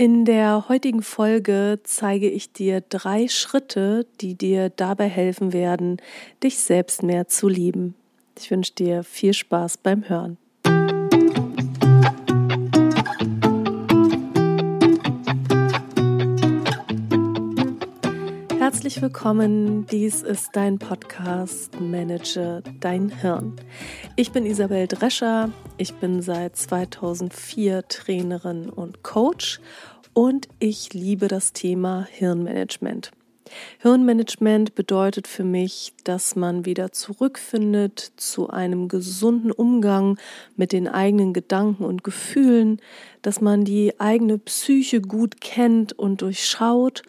In der heutigen Folge zeige ich dir drei Schritte, die dir dabei helfen werden, dich selbst mehr zu lieben. Ich wünsche dir viel Spaß beim Hören. Herzlich willkommen, dies ist dein Podcast Manage dein Hirn. Ich bin Isabel Drescher, ich bin seit 2004 Trainerin und Coach und ich liebe das Thema Hirnmanagement. Hirnmanagement bedeutet für mich, dass man wieder zurückfindet zu einem gesunden Umgang mit den eigenen Gedanken und Gefühlen, dass man die eigene Psyche gut kennt und durchschaut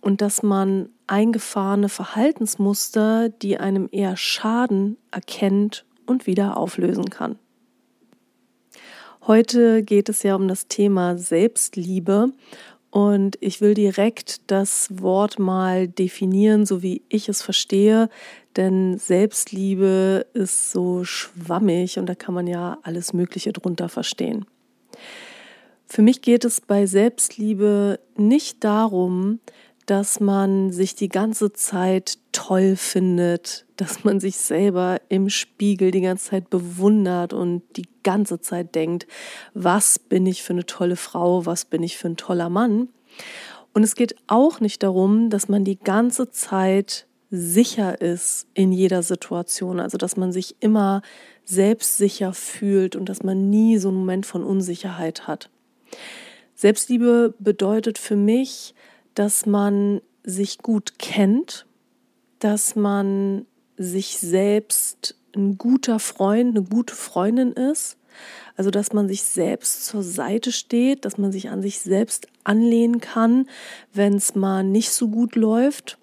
und dass man eingefahrene Verhaltensmuster, die einem eher schaden, erkennt und wieder auflösen kann. Heute geht es ja um das Thema Selbstliebe und ich will direkt das Wort mal definieren, so wie ich es verstehe, denn Selbstliebe ist so schwammig und da kann man ja alles Mögliche drunter verstehen. Für mich geht es bei Selbstliebe nicht darum, dass man sich die ganze Zeit toll findet, dass man sich selber im Spiegel die ganze Zeit bewundert und die ganze Zeit denkt, was bin ich für eine tolle Frau, was bin ich für ein toller Mann. Und es geht auch nicht darum, dass man die ganze Zeit sicher ist in jeder Situation, also dass man sich immer selbstsicher fühlt und dass man nie so einen Moment von Unsicherheit hat. Selbstliebe bedeutet für mich, dass man sich gut kennt, dass man sich selbst ein guter Freund, eine gute Freundin ist. Also, dass man sich selbst zur Seite steht, dass man sich an sich selbst anlehnen kann, wenn es mal nicht so gut läuft.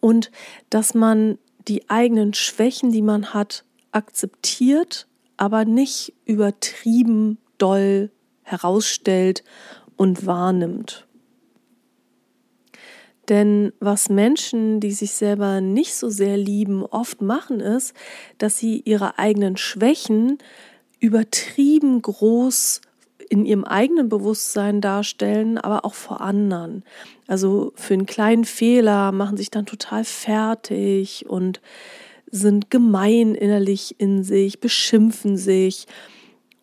Und dass man die eigenen Schwächen, die man hat, akzeptiert, aber nicht übertrieben doll herausstellt und wahrnimmt. Denn was Menschen, die sich selber nicht so sehr lieben, oft machen, ist, dass sie ihre eigenen Schwächen übertrieben groß in ihrem eigenen Bewusstsein darstellen, aber auch vor anderen. Also für einen kleinen Fehler machen sich dann total fertig und sind gemein innerlich in sich, beschimpfen sich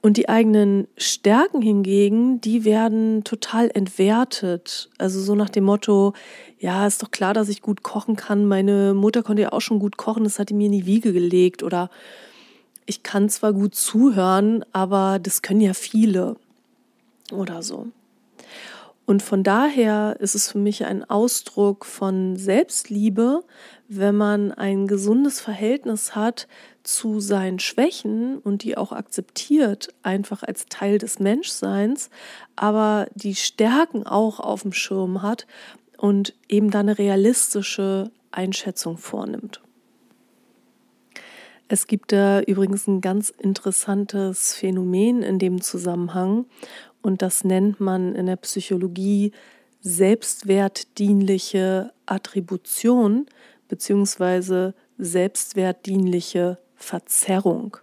und die eigenen Stärken hingegen, die werden total entwertet. Also so nach dem Motto, ja, ist doch klar, dass ich gut kochen kann. Meine Mutter konnte ja auch schon gut kochen, das hat die mir in die Wiege gelegt. Oder ich kann zwar gut zuhören, aber das können ja viele. Oder so. Und von daher ist es für mich ein Ausdruck von Selbstliebe, wenn man ein gesundes Verhältnis hat zu seinen Schwächen und die auch akzeptiert, einfach als Teil des Menschseins, aber die Stärken auch auf dem Schirm hat und eben dann eine realistische Einschätzung vornimmt. Es gibt da übrigens ein ganz interessantes Phänomen in dem Zusammenhang und das nennt man in der Psychologie selbstwertdienliche Attribution beziehungsweise selbstwertdienliche Verzerrung.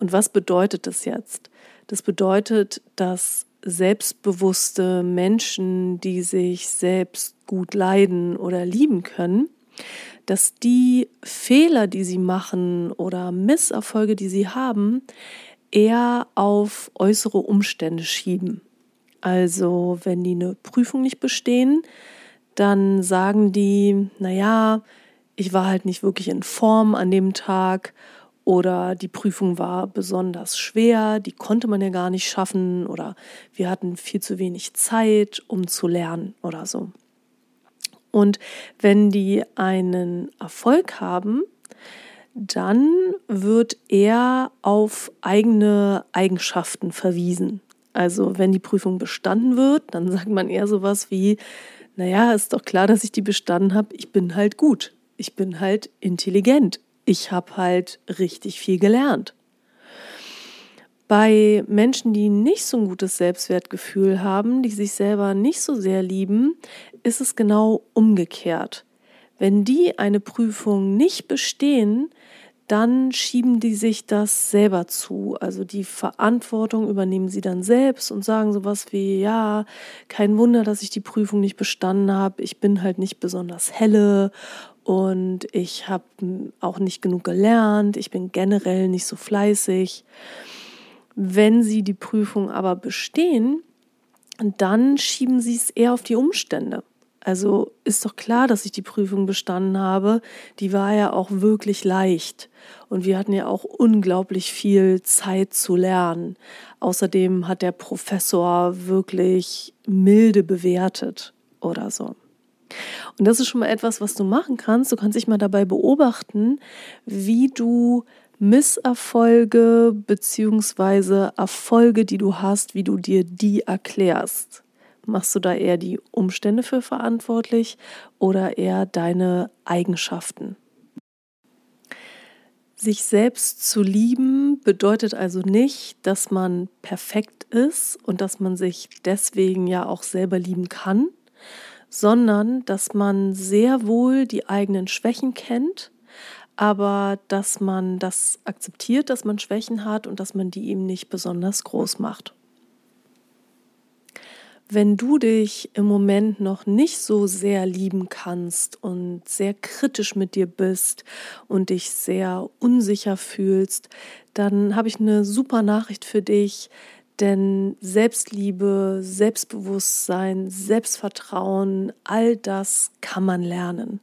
Und was bedeutet das jetzt? Das bedeutet, dass selbstbewusste Menschen, die sich selbst gut leiden oder lieben können, dass die Fehler, die sie machen oder Misserfolge, die sie haben, eher auf äußere Umstände schieben. Also wenn die eine Prüfung nicht bestehen, dann sagen die, naja, ich war halt nicht wirklich in Form an dem Tag oder die Prüfung war besonders schwer, die konnte man ja gar nicht schaffen oder wir hatten viel zu wenig Zeit, um zu lernen oder so. Und wenn die einen Erfolg haben, dann wird er auf eigene Eigenschaften verwiesen. Also wenn die Prüfung bestanden wird, dann sagt man eher sowas wie, naja, ist doch klar, dass ich die bestanden habe, ich bin halt gut ich bin halt intelligent. Ich habe halt richtig viel gelernt. Bei Menschen, die nicht so ein gutes Selbstwertgefühl haben, die sich selber nicht so sehr lieben, ist es genau umgekehrt. Wenn die eine Prüfung nicht bestehen, dann schieben die sich das selber zu. Also die Verantwortung übernehmen sie dann selbst und sagen sowas wie, ja, kein Wunder, dass ich die Prüfung nicht bestanden habe. Ich bin halt nicht besonders helle und ich habe auch nicht genug gelernt. Ich bin generell nicht so fleißig. Wenn sie die Prüfung aber bestehen, dann schieben sie es eher auf die Umstände. Also ist doch klar, dass ich die Prüfung bestanden habe. Die war ja auch wirklich leicht. Und wir hatten ja auch unglaublich viel Zeit zu lernen. Außerdem hat der Professor wirklich milde bewertet oder so. Und das ist schon mal etwas, was du machen kannst. Du kannst dich mal dabei beobachten, wie du Misserfolge beziehungsweise Erfolge, die du hast, wie du dir die erklärst. Machst du da eher die Umstände für verantwortlich oder eher deine Eigenschaften? Sich selbst zu lieben bedeutet also nicht, dass man perfekt ist und dass man sich deswegen ja auch selber lieben kann, sondern dass man sehr wohl die eigenen Schwächen kennt, aber dass man das akzeptiert, dass man Schwächen hat und dass man die eben nicht besonders groß macht. Wenn du dich im Moment noch nicht so sehr lieben kannst und sehr kritisch mit dir bist und dich sehr unsicher fühlst, dann habe ich eine super Nachricht für dich, denn Selbstliebe, Selbstbewusstsein, Selbstvertrauen, all das kann man lernen.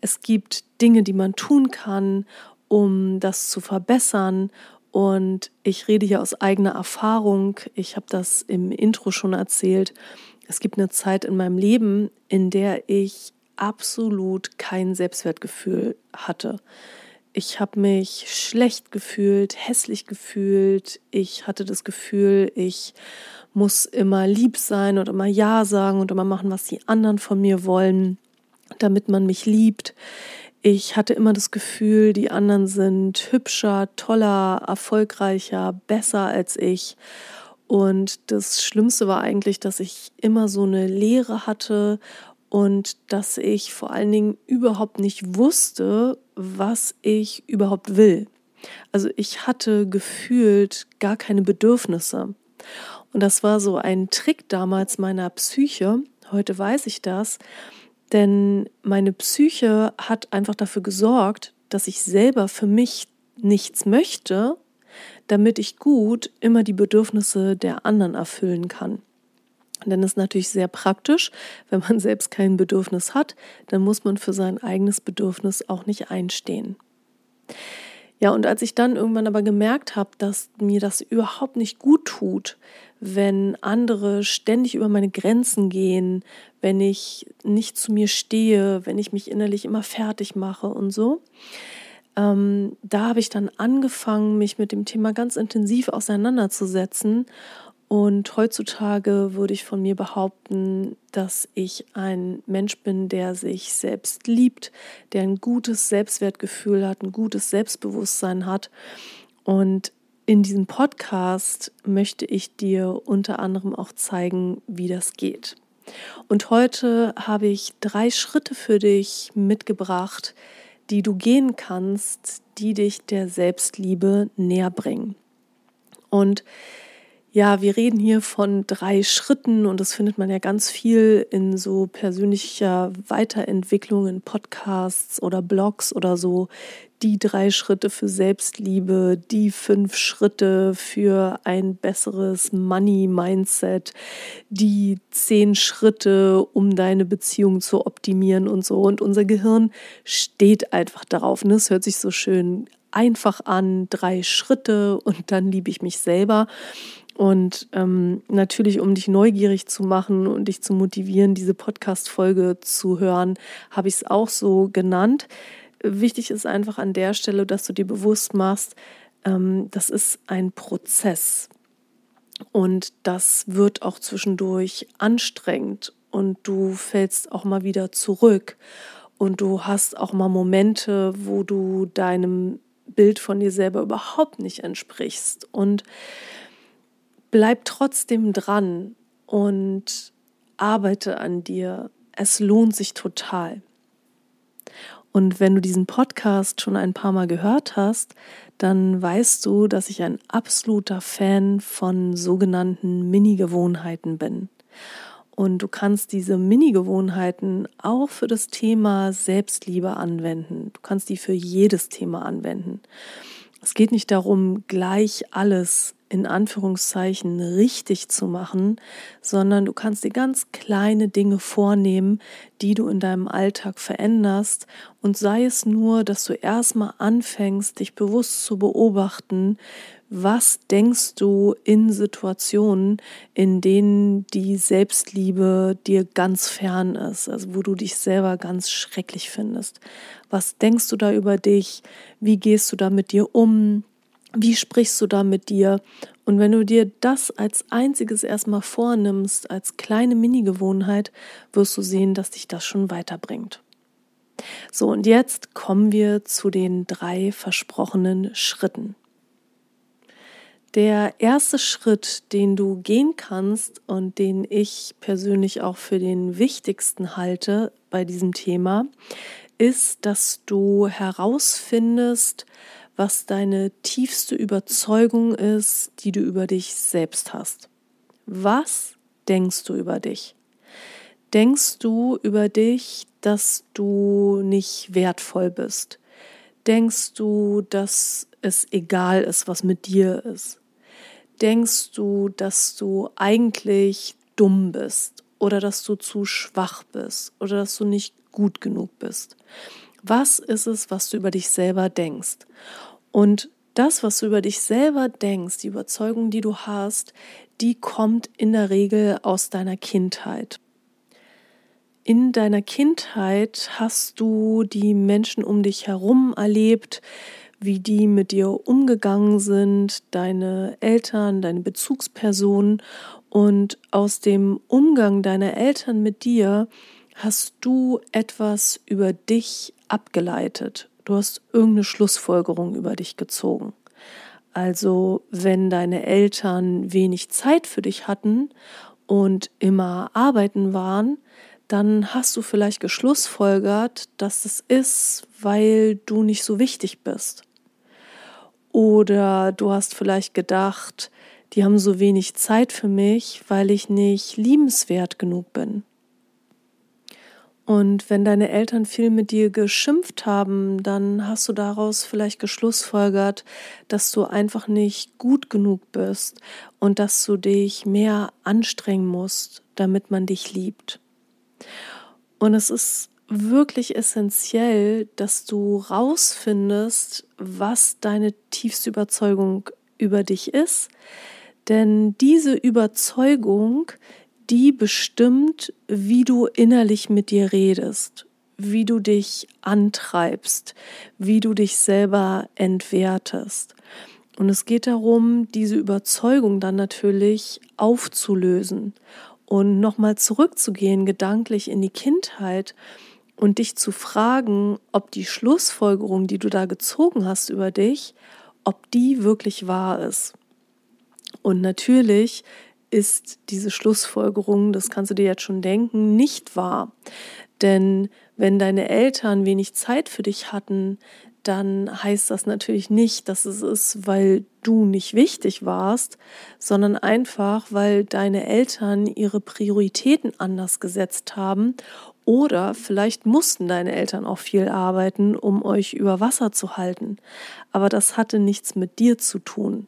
Es gibt Dinge, die man tun kann, um das zu verbessern und ich rede hier aus eigener Erfahrung. Ich habe das im Intro schon erzählt. Es gibt eine Zeit in meinem Leben, in der ich absolut kein Selbstwertgefühl hatte. Ich habe mich schlecht gefühlt, hässlich gefühlt. Ich hatte das Gefühl, ich muss immer lieb sein und immer Ja sagen und immer machen, was die anderen von mir wollen, damit man mich liebt. Ich hatte immer das Gefühl, die anderen sind hübscher, toller, erfolgreicher, besser als ich. Und das Schlimmste war eigentlich, dass ich immer so eine Leere hatte und dass ich vor allen Dingen überhaupt nicht wusste, was ich überhaupt will. Also ich hatte gefühlt gar keine Bedürfnisse. Und das war so ein Trick damals meiner Psyche. Heute weiß ich das, denn meine Psyche hat einfach dafür gesorgt, dass ich selber für mich nichts möchte, damit ich gut immer die Bedürfnisse der anderen erfüllen kann. Denn es ist natürlich sehr praktisch, wenn man selbst kein Bedürfnis hat, dann muss man für sein eigenes Bedürfnis auch nicht einstehen. Ja, und als ich dann irgendwann aber gemerkt habe, dass mir das überhaupt nicht gut tut, wenn andere ständig über meine Grenzen gehen, wenn ich nicht zu mir stehe, wenn ich mich innerlich immer fertig mache und so, ähm, da habe ich dann angefangen, mich mit dem Thema ganz intensiv auseinanderzusetzen und heutzutage würde ich von mir behaupten, dass ich ein Mensch bin, der sich selbst liebt, der ein gutes Selbstwertgefühl hat, ein gutes Selbstbewusstsein hat. Und in diesem Podcast möchte ich dir unter anderem auch zeigen, wie das geht. Und heute habe ich drei Schritte für dich mitgebracht, die du gehen kannst, die dich der Selbstliebe näher bringen. Und ja, wir reden hier von drei Schritten und das findet man ja ganz viel in so persönlicher Weiterentwicklung in Podcasts oder Blogs oder so. Die drei Schritte für Selbstliebe, die fünf Schritte für ein besseres Money-Mindset, die zehn Schritte, um deine Beziehung zu optimieren und so. Und unser Gehirn steht einfach darauf. Und es hört sich so schön einfach an, drei Schritte und dann liebe ich mich selber. Und ähm, natürlich, um dich neugierig zu machen und dich zu motivieren, diese Podcast-Folge zu hören, habe ich es auch so genannt. Wichtig ist einfach an der Stelle, dass du dir bewusst machst, ähm, das ist ein Prozess. Und das wird auch zwischendurch anstrengend und du fällst auch mal wieder zurück. Und du hast auch mal Momente, wo du deinem Bild von dir selber überhaupt nicht entsprichst. Und bleib trotzdem dran und arbeite an dir. Es lohnt sich total. Und wenn du diesen Podcast schon ein paar Mal gehört hast, dann weißt du, dass ich ein absoluter Fan von sogenannten Mini-Gewohnheiten bin. Und du kannst diese Mini-Gewohnheiten auch für das Thema Selbstliebe anwenden. Du kannst die für jedes Thema anwenden. Es geht nicht darum, gleich alles in Anführungszeichen richtig zu machen, sondern du kannst dir ganz kleine Dinge vornehmen, die du in deinem Alltag veränderst. Und sei es nur, dass du erstmal anfängst, dich bewusst zu beobachten, was denkst du in Situationen, in denen die Selbstliebe dir ganz fern ist, also wo du dich selber ganz schrecklich findest? Was denkst du da über dich? Wie gehst du da mit dir um? Wie sprichst du da mit dir? Und wenn du dir das als einziges erstmal vornimmst, als kleine Mini-Gewohnheit, wirst du sehen, dass dich das schon weiterbringt. So, und jetzt kommen wir zu den drei versprochenen Schritten. Der erste Schritt, den du gehen kannst und den ich persönlich auch für den wichtigsten halte bei diesem Thema, ist, dass du herausfindest, was deine tiefste Überzeugung ist, die du über dich selbst hast. Was denkst du über dich? Denkst du über dich, dass du nicht wertvoll bist? Denkst du, dass es egal ist, was mit dir ist? Denkst du, dass du eigentlich dumm bist oder dass du zu schwach bist oder dass du nicht gut genug bist? Was ist es, was du über dich selber denkst? Und das, was du über dich selber denkst, die Überzeugung, die du hast, die kommt in der Regel aus deiner Kindheit. In deiner Kindheit hast du die Menschen um dich herum erlebt, wie die mit dir umgegangen sind, deine Eltern, deine Bezugspersonen. Und aus dem Umgang deiner Eltern mit dir hast du etwas über dich abgeleitet. Du hast irgendeine Schlussfolgerung über dich gezogen. Also wenn deine Eltern wenig Zeit für dich hatten und immer arbeiten waren, dann hast du vielleicht geschlussfolgert, dass es ist, weil du nicht so wichtig bist. Oder du hast vielleicht gedacht, die haben so wenig Zeit für mich, weil ich nicht liebenswert genug bin. Und wenn deine Eltern viel mit dir geschimpft haben, dann hast du daraus vielleicht geschlussfolgert, dass du einfach nicht gut genug bist und dass du dich mehr anstrengen musst, damit man dich liebt. Und es ist wirklich essentiell, dass du rausfindest, was deine tiefste Überzeugung über dich ist. Denn diese Überzeugung, die bestimmt, wie du innerlich mit dir redest, wie du dich antreibst, wie du dich selber entwertest. Und es geht darum, diese Überzeugung dann natürlich aufzulösen und nochmal zurückzugehen, gedanklich in die Kindheit und dich zu fragen, ob die Schlussfolgerung, die du da gezogen hast über dich, ob die wirklich wahr ist. Und natürlich ist diese Schlussfolgerung, das kannst du dir jetzt schon denken, nicht wahr. Denn wenn deine Eltern wenig Zeit für dich hatten, dann heißt das natürlich nicht, dass es ist, weil du nicht wichtig warst, sondern einfach, weil deine Eltern ihre Prioritäten anders gesetzt haben oder vielleicht mussten deine Eltern auch viel arbeiten, um euch über Wasser zu halten. Aber das hatte nichts mit dir zu tun.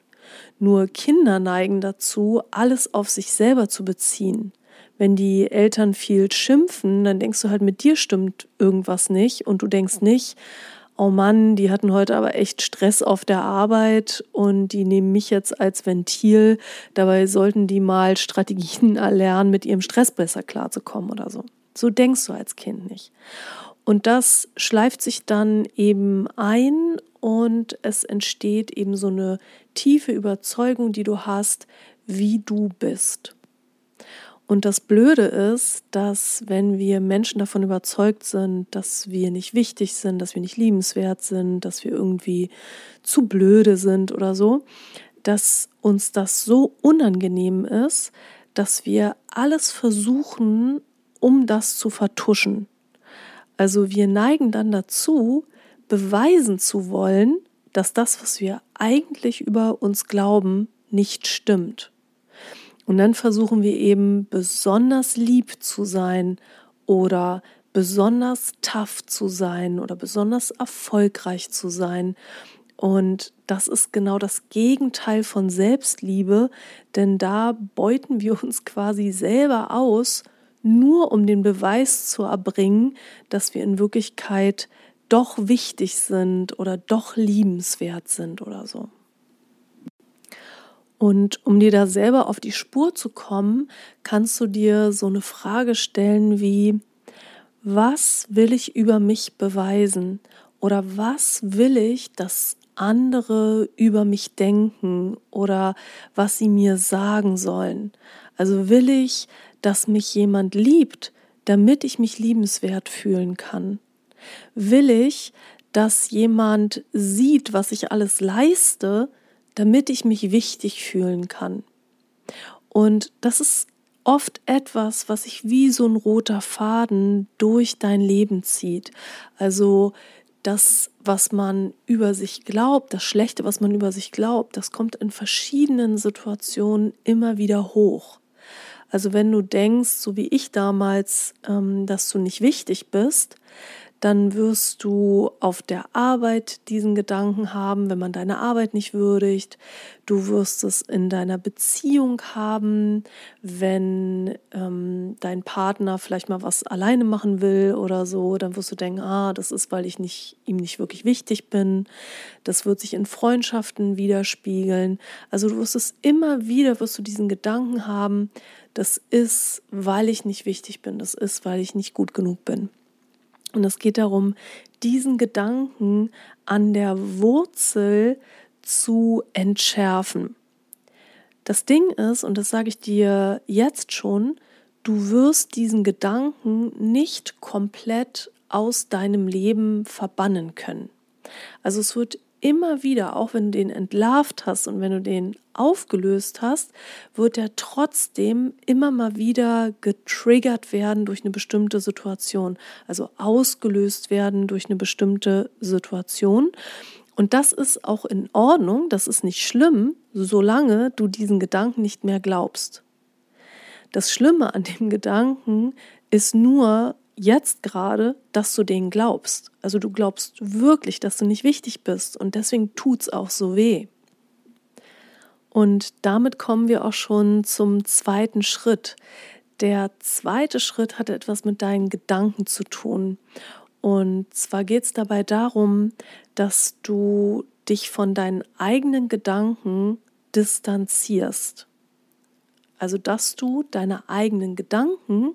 Nur Kinder neigen dazu, alles auf sich selber zu beziehen. Wenn die Eltern viel schimpfen, dann denkst du halt, mit dir stimmt irgendwas nicht und du denkst nicht, oh Mann, die hatten heute aber echt Stress auf der Arbeit und die nehmen mich jetzt als Ventil. Dabei sollten die mal Strategien erlernen, mit ihrem Stress besser klarzukommen oder so. So denkst du als Kind nicht. Und das schleift sich dann eben ein und es entsteht eben so eine tiefe Überzeugung, die du hast, wie du bist. Und das Blöde ist, dass wenn wir Menschen davon überzeugt sind, dass wir nicht wichtig sind, dass wir nicht liebenswert sind, dass wir irgendwie zu blöde sind oder so, dass uns das so unangenehm ist, dass wir alles versuchen, um das zu vertuschen. Also wir neigen dann dazu, beweisen zu wollen, dass das, was wir eigentlich über uns glauben, nicht stimmt. Und dann versuchen wir eben besonders lieb zu sein oder besonders tough zu sein oder besonders erfolgreich zu sein. Und das ist genau das Gegenteil von Selbstliebe, denn da beuten wir uns quasi selber aus, nur um den Beweis zu erbringen, dass wir in Wirklichkeit doch wichtig sind oder doch liebenswert sind oder so. Und um dir da selber auf die Spur zu kommen, kannst du dir so eine Frage stellen wie, was will ich über mich beweisen? Oder was will ich, dass andere über mich denken oder was sie mir sagen sollen? Also will ich, dass mich jemand liebt, damit ich mich liebenswert fühlen kann? Will ich, dass jemand sieht, was ich alles leiste, damit ich mich wichtig fühlen kann. Und das ist oft etwas, was sich wie so ein roter Faden durch dein Leben zieht. Also das, was man über sich glaubt, das Schlechte, was man über sich glaubt, das kommt in verschiedenen Situationen immer wieder hoch. Also wenn du denkst, so wie ich damals, ähm, dass du nicht wichtig bist, dann wirst du auf der Arbeit diesen Gedanken haben, wenn man deine Arbeit nicht würdigt. Du wirst es in deiner Beziehung haben, wenn ähm, dein Partner vielleicht mal was alleine machen will oder so. Dann wirst du denken, ah, das ist, weil ich nicht, ihm nicht wirklich wichtig bin. Das wird sich in Freundschaften widerspiegeln. Also du wirst es immer wieder, wirst du diesen Gedanken haben, das ist, weil ich nicht wichtig bin. Das ist, weil ich nicht gut genug bin. Und es geht darum, diesen Gedanken an der Wurzel zu entschärfen. Das Ding ist, und das sage ich dir jetzt schon, du wirst diesen Gedanken nicht komplett aus deinem Leben verbannen können. Also es wird immer wieder, auch wenn du den entlarvt hast und wenn du den aufgelöst hast, wird er trotzdem immer mal wieder getriggert werden durch eine bestimmte Situation, also ausgelöst werden durch eine bestimmte Situation. Und das ist auch in Ordnung, das ist nicht schlimm, solange du diesen Gedanken nicht mehr glaubst. Das Schlimme an dem Gedanken ist nur, jetzt gerade, dass du den glaubst. Also du glaubst wirklich, dass du nicht wichtig bist und deswegen tut es auch so weh. Und damit kommen wir auch schon zum zweiten Schritt. Der zweite Schritt hat etwas mit deinen Gedanken zu tun. Und zwar geht es dabei darum, dass du dich von deinen eigenen Gedanken distanzierst. Also dass du deine eigenen Gedanken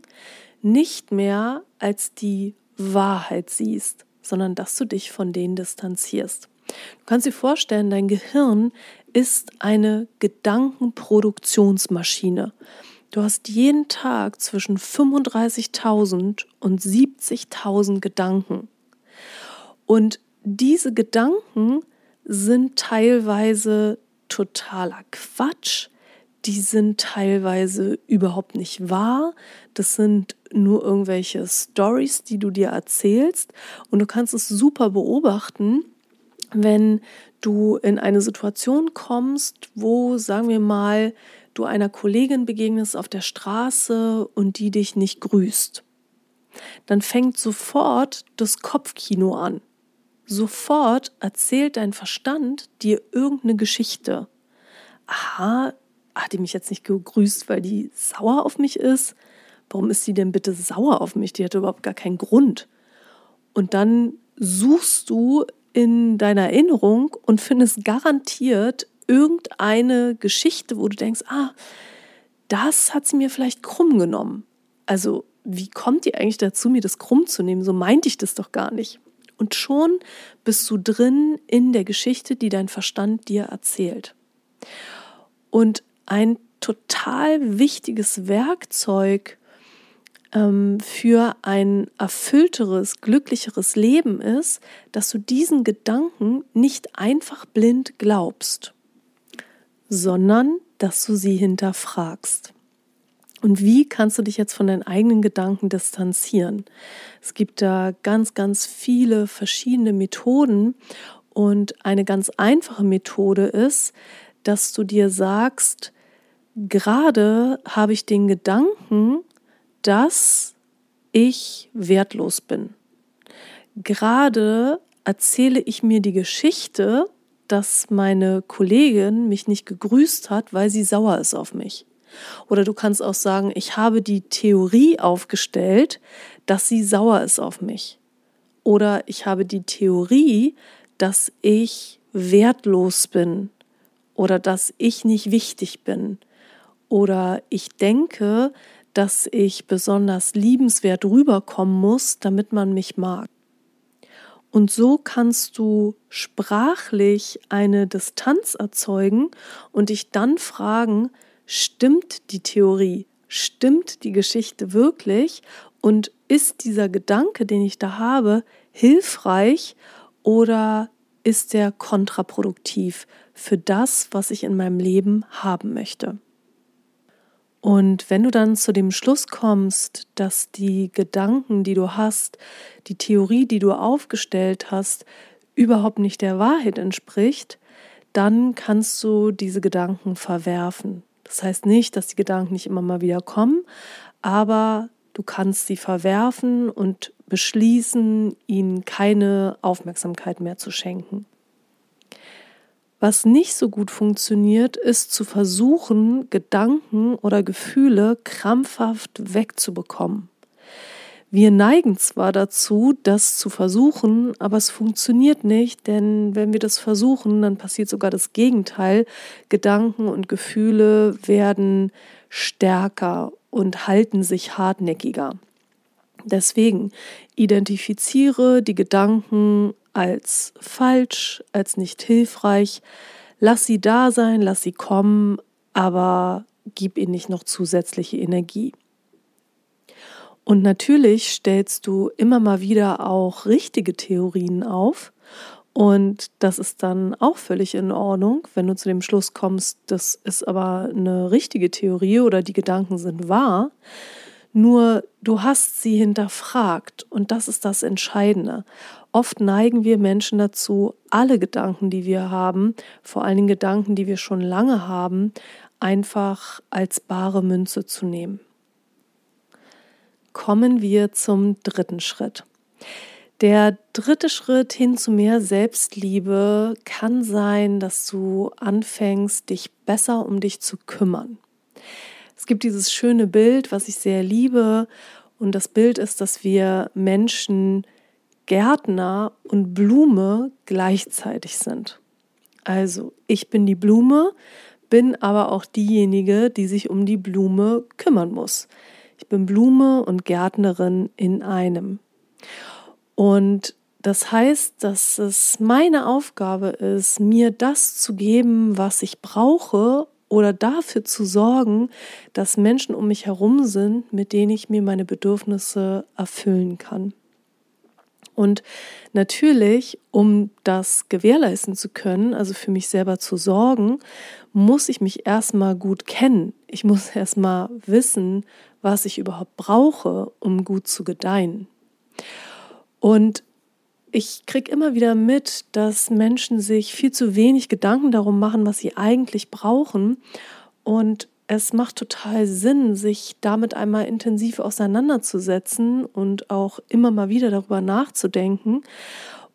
nicht mehr als die Wahrheit siehst, sondern dass du dich von denen distanzierst. Du kannst dir vorstellen, dein Gehirn ist eine Gedankenproduktionsmaschine. Du hast jeden Tag zwischen 35.000 und 70.000 Gedanken. Und diese Gedanken sind teilweise totaler Quatsch, die sind teilweise überhaupt nicht wahr. Das sind nur irgendwelche Stories, die du dir erzählst. Und du kannst es super beobachten, wenn du in eine Situation kommst, wo, sagen wir mal, du einer Kollegin begegnest auf der Straße und die dich nicht grüßt. Dann fängt sofort das Kopfkino an. Sofort erzählt dein Verstand dir irgendeine Geschichte. Aha, hat die mich jetzt nicht gegrüßt, weil die sauer auf mich ist? Warum ist sie denn bitte sauer auf mich? Die hatte überhaupt gar keinen Grund. Und dann suchst du in deiner Erinnerung und findest garantiert irgendeine Geschichte, wo du denkst, ah, das hat sie mir vielleicht krumm genommen. Also, wie kommt die eigentlich dazu, mir das krumm zu nehmen? So meinte ich das doch gar nicht. Und schon bist du drin in der Geschichte, die dein Verstand dir erzählt. Und ein total wichtiges Werkzeug ähm, für ein erfüllteres, glücklicheres Leben ist, dass du diesen Gedanken nicht einfach blind glaubst, sondern dass du sie hinterfragst. Und wie kannst du dich jetzt von deinen eigenen Gedanken distanzieren? Es gibt da ganz, ganz viele verschiedene Methoden. Und eine ganz einfache Methode ist, dass du dir sagst, gerade habe ich den Gedanken, dass ich wertlos bin. Gerade erzähle ich mir die Geschichte, dass meine Kollegin mich nicht gegrüßt hat, weil sie sauer ist auf mich. Oder du kannst auch sagen, ich habe die Theorie aufgestellt, dass sie sauer ist auf mich. Oder ich habe die Theorie, dass ich wertlos bin oder dass ich nicht wichtig bin. Oder ich denke, dass ich besonders liebenswert rüberkommen muss, damit man mich mag. Und so kannst du sprachlich eine Distanz erzeugen und dich dann fragen, stimmt die Theorie, stimmt die Geschichte wirklich und ist dieser Gedanke, den ich da habe, hilfreich oder ist der kontraproduktiv für das, was ich in meinem Leben haben möchte? Und wenn du dann zu dem Schluss kommst, dass die Gedanken, die du hast, die Theorie, die du aufgestellt hast, überhaupt nicht der Wahrheit entspricht, dann kannst du diese Gedanken verwerfen. Das heißt nicht, dass die Gedanken nicht immer mal wieder kommen, aber du kannst sie verwerfen und beschließen, ihnen keine Aufmerksamkeit mehr zu schenken. Was nicht so gut funktioniert, ist zu versuchen, Gedanken oder Gefühle krampfhaft wegzubekommen. Wir neigen zwar dazu, das zu versuchen, aber es funktioniert nicht, denn wenn wir das versuchen, dann passiert sogar das Gegenteil. Gedanken und Gefühle werden stärker und halten sich hartnäckiger. Deswegen identifiziere die Gedanken als falsch, als nicht hilfreich. Lass sie da sein, lass sie kommen, aber gib ihnen nicht noch zusätzliche Energie. Und natürlich stellst du immer mal wieder auch richtige Theorien auf. Und das ist dann auch völlig in Ordnung, wenn du zu dem Schluss kommst, das ist aber eine richtige Theorie oder die Gedanken sind wahr. Nur du hast sie hinterfragt und das ist das Entscheidende. Oft neigen wir Menschen dazu, alle Gedanken, die wir haben, vor allen Dingen Gedanken, die wir schon lange haben, einfach als bare Münze zu nehmen. Kommen wir zum dritten Schritt. Der dritte Schritt hin zu mehr Selbstliebe kann sein, dass du anfängst, dich besser um dich zu kümmern. Es gibt dieses schöne Bild, was ich sehr liebe, und das Bild ist, dass wir Menschen Gärtner und Blume gleichzeitig sind. Also ich bin die Blume, bin aber auch diejenige, die sich um die Blume kümmern muss. Ich bin Blume und Gärtnerin in einem. Und das heißt, dass es meine Aufgabe ist, mir das zu geben, was ich brauche oder dafür zu sorgen, dass Menschen um mich herum sind, mit denen ich mir meine Bedürfnisse erfüllen kann. Und natürlich, um das gewährleisten zu können, also für mich selber zu sorgen, muss ich mich erstmal gut kennen. Ich muss erstmal wissen, was ich überhaupt brauche, um gut zu gedeihen. Und ich kriege immer wieder mit, dass Menschen sich viel zu wenig Gedanken darum machen, was sie eigentlich brauchen. Und es macht total Sinn, sich damit einmal intensiv auseinanderzusetzen und auch immer mal wieder darüber nachzudenken.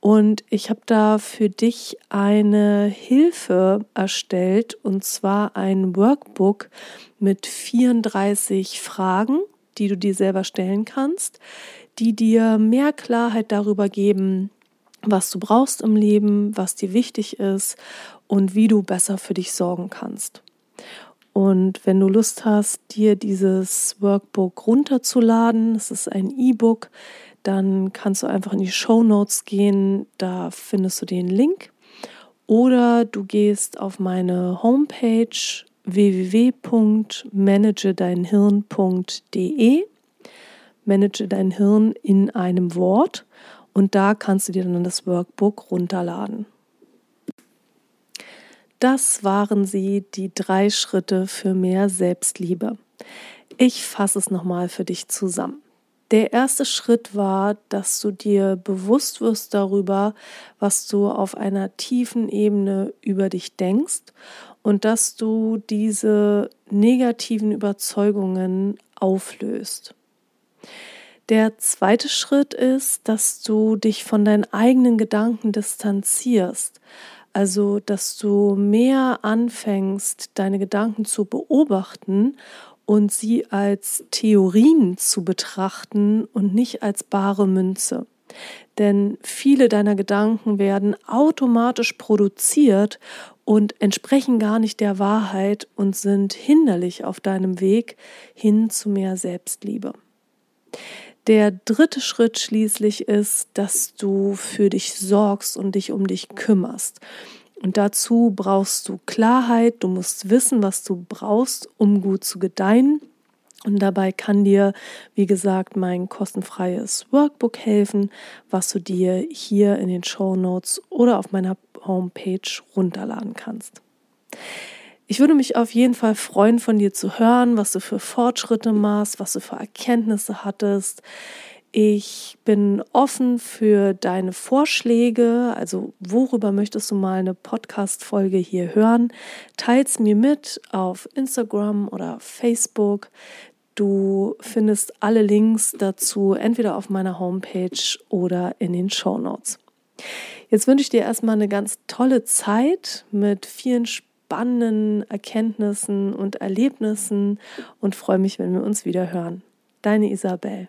Und ich habe da für dich eine Hilfe erstellt, und zwar ein Workbook mit 34 Fragen, die du dir selber stellen kannst, die dir mehr Klarheit darüber geben, was du brauchst im Leben, was dir wichtig ist und wie du besser für dich sorgen kannst. Und wenn du Lust hast, dir dieses Workbook runterzuladen, es ist ein E-Book, dann kannst du einfach in die Show Notes gehen, da findest du den Link. Oder du gehst auf meine Homepage www.managedeinhirn.de, manage dein Hirn in einem Wort und da kannst du dir dann das Workbook runterladen. Das waren sie, die drei Schritte für mehr Selbstliebe. Ich fasse es nochmal für dich zusammen. Der erste Schritt war, dass du dir bewusst wirst darüber, was du auf einer tiefen Ebene über dich denkst und dass du diese negativen Überzeugungen auflöst. Der zweite Schritt ist, dass du dich von deinen eigenen Gedanken distanzierst. Also, dass du mehr anfängst, deine Gedanken zu beobachten und sie als Theorien zu betrachten und nicht als bare Münze. Denn viele deiner Gedanken werden automatisch produziert und entsprechen gar nicht der Wahrheit und sind hinderlich auf deinem Weg hin zu mehr Selbstliebe. Der dritte Schritt schließlich ist, dass du für dich sorgst und dich um dich kümmerst. Und dazu brauchst du Klarheit, du musst wissen, was du brauchst, um gut zu gedeihen. Und dabei kann dir, wie gesagt, mein kostenfreies Workbook helfen, was du dir hier in den Show Notes oder auf meiner Homepage runterladen kannst. Ich würde mich auf jeden Fall freuen, von dir zu hören, was du für Fortschritte machst, was du für Erkenntnisse hattest. Ich bin offen für deine Vorschläge, also worüber möchtest du mal eine Podcast-Folge hier hören? Teils mir mit auf Instagram oder Facebook. Du findest alle Links dazu entweder auf meiner Homepage oder in den Show Notes. Jetzt wünsche ich dir erstmal eine ganz tolle Zeit mit vielen spannenden Erkenntnissen und Erlebnissen und freue mich, wenn wir uns wieder hören. Deine Isabel.